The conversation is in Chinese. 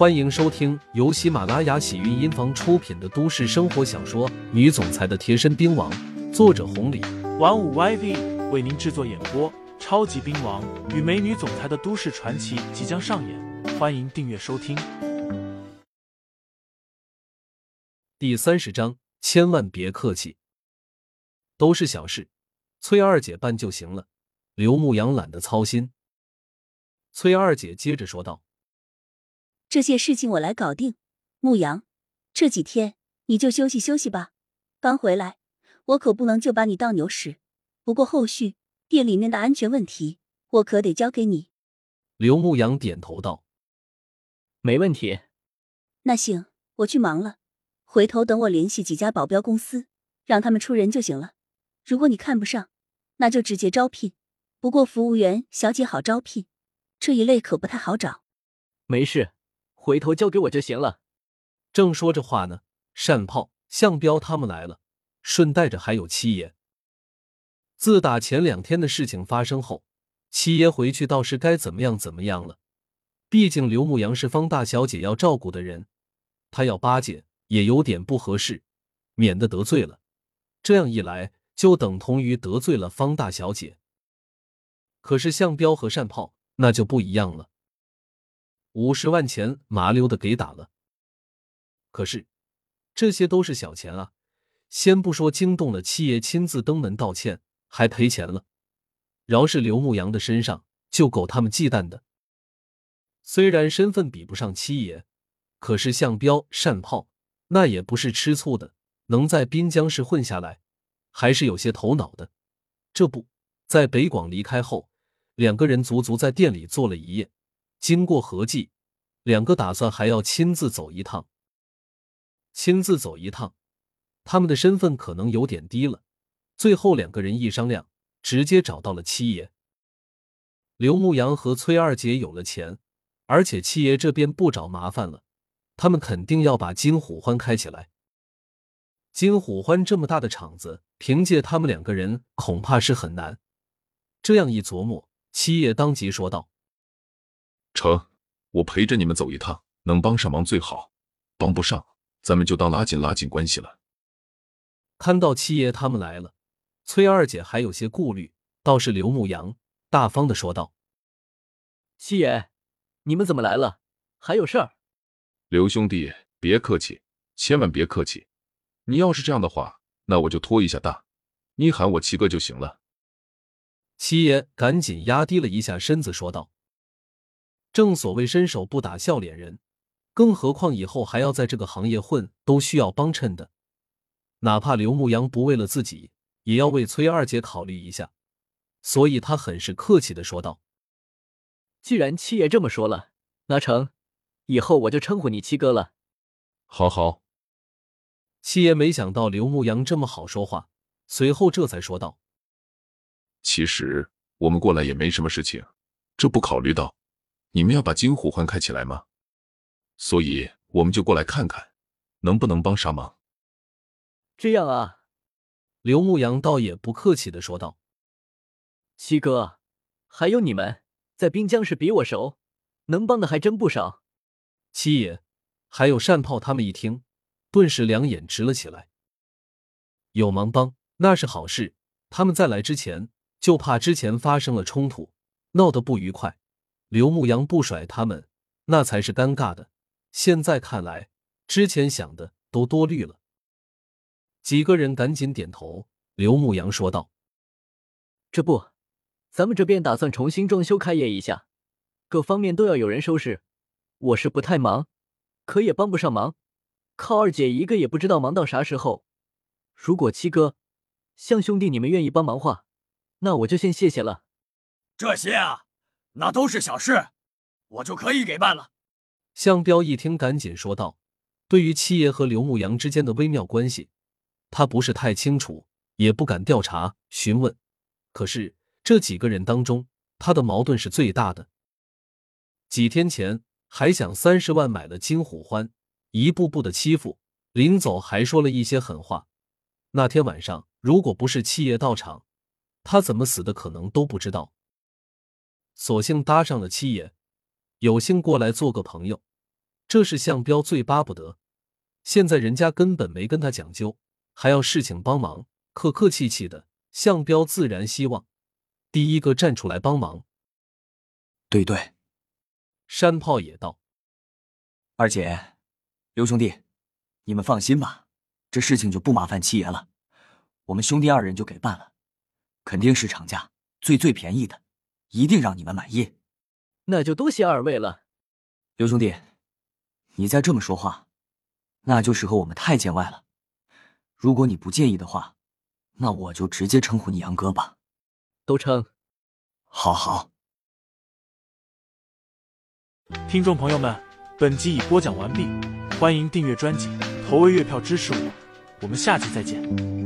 欢迎收听由喜马拉雅喜韵音房出品的都市生活小说《女总裁的贴身兵王》，作者红礼，玩五 YV 为您制作演播。超级兵王与美女总裁的都市传奇即将上演，欢迎订阅收听。第三十章，千万别客气，都是小事，崔二姐办就行了。刘牧阳懒得操心。崔二姐接着说道。这些事情我来搞定，牧羊，这几天你就休息休息吧。刚回来，我可不能就把你当牛使。不过后续店里面的安全问题，我可得交给你。刘牧阳点头道：“没问题。”那行，我去忙了。回头等我联系几家保镖公司，让他们出人就行了。如果你看不上，那就直接招聘。不过服务员小姐好招聘，这一类可不太好找。没事。回头交给我就行了。正说着话呢，单炮、向彪他们来了，顺带着还有七爷。自打前两天的事情发生后，七爷回去倒是该怎么样怎么样了。毕竟刘牧阳是方大小姐要照顾的人，他要巴结也有点不合适，免得得罪了。这样一来，就等同于得罪了方大小姐。可是向彪和单炮那就不一样了。五十万钱麻溜的给打了，可是这些都是小钱啊！先不说惊动了七爷亲自登门道歉，还赔钱了，饶是刘牧阳的身上就够他们忌惮的。虽然身份比不上七爷，可是向彪、单炮那也不是吃醋的，能在滨江市混下来，还是有些头脑的。这不在北广离开后，两个人足足在店里坐了一夜。经过合计，两个打算还要亲自走一趟。亲自走一趟，他们的身份可能有点低了。最后两个人一商量，直接找到了七爷。刘牧阳和崔二姐有了钱，而且七爷这边不找麻烦了，他们肯定要把金虎欢开起来。金虎欢这么大的场子，凭借他们两个人恐怕是很难。这样一琢磨，七爷当即说道。成，我陪着你们走一趟，能帮上忙最好，帮不上，咱们就当拉近拉近关系了。看到七爷他们来了，崔二姐还有些顾虑，倒是刘牧阳大方的说道：“七爷，你们怎么来了？还有事儿？”刘兄弟，别客气，千万别客气。你要是这样的话，那我就托一下大，你喊我七哥就行了。七爷赶紧压低了一下身子说道。正所谓伸手不打笑脸人，更何况以后还要在这个行业混，都需要帮衬的。哪怕刘牧阳不为了自己，也要为崔二姐考虑一下，所以他很是客气的说道：“既然七爷这么说了，那成，以后我就称呼你七哥了。”好好。七爷没想到刘牧阳这么好说话，随后这才说道：“其实我们过来也没什么事情，这不考虑到。”你们要把金虎欢开起来吗？所以我们就过来看看，能不能帮上忙。这样啊，刘牧阳倒也不客气的说道：“七哥，还有你们在滨江市比我熟，能帮的还真不少。”七爷，还有单炮他们一听，顿时两眼直了起来。有忙帮那是好事，他们在来之前就怕之前发生了冲突，闹得不愉快。刘牧阳不甩他们，那才是尴尬的。现在看来，之前想的都多虑了。几个人赶紧点头。刘牧阳说道：“这不，咱们这边打算重新装修开业一下，各方面都要有人收拾。我是不太忙，可也帮不上忙。靠二姐一个也不知道忙到啥时候。如果七哥、向兄弟你们愿意帮忙话，那我就先谢谢了。这些啊。”那都是小事，我就可以给办了。向彪一听，赶紧说道：“对于七爷和刘牧阳之间的微妙关系，他不是太清楚，也不敢调查询问。可是这几个人当中，他的矛盾是最大的。几天前还想三十万买了金虎欢，一步步的欺负，临走还说了一些狠话。那天晚上，如果不是七爷到场，他怎么死的可能都不知道。”索性搭上了七爷，有幸过来做个朋友，这是向彪最巴不得。现在人家根本没跟他讲究，还要事情帮忙，客客气气的。向彪自然希望第一个站出来帮忙。对对，山炮也道：“二姐，刘兄弟，你们放心吧，这事情就不麻烦七爷了，我们兄弟二人就给办了，肯定是厂家最最便宜的，一定让你们满意。那就多谢二位了，刘兄弟，你再这么说话，那就是和我们太见外了。如果你不介意的话。”那我就直接称呼你杨哥吧，都称。好好。听众朋友们，本集已播讲完毕，欢迎订阅专辑，投喂月票支持我，我们下集再见。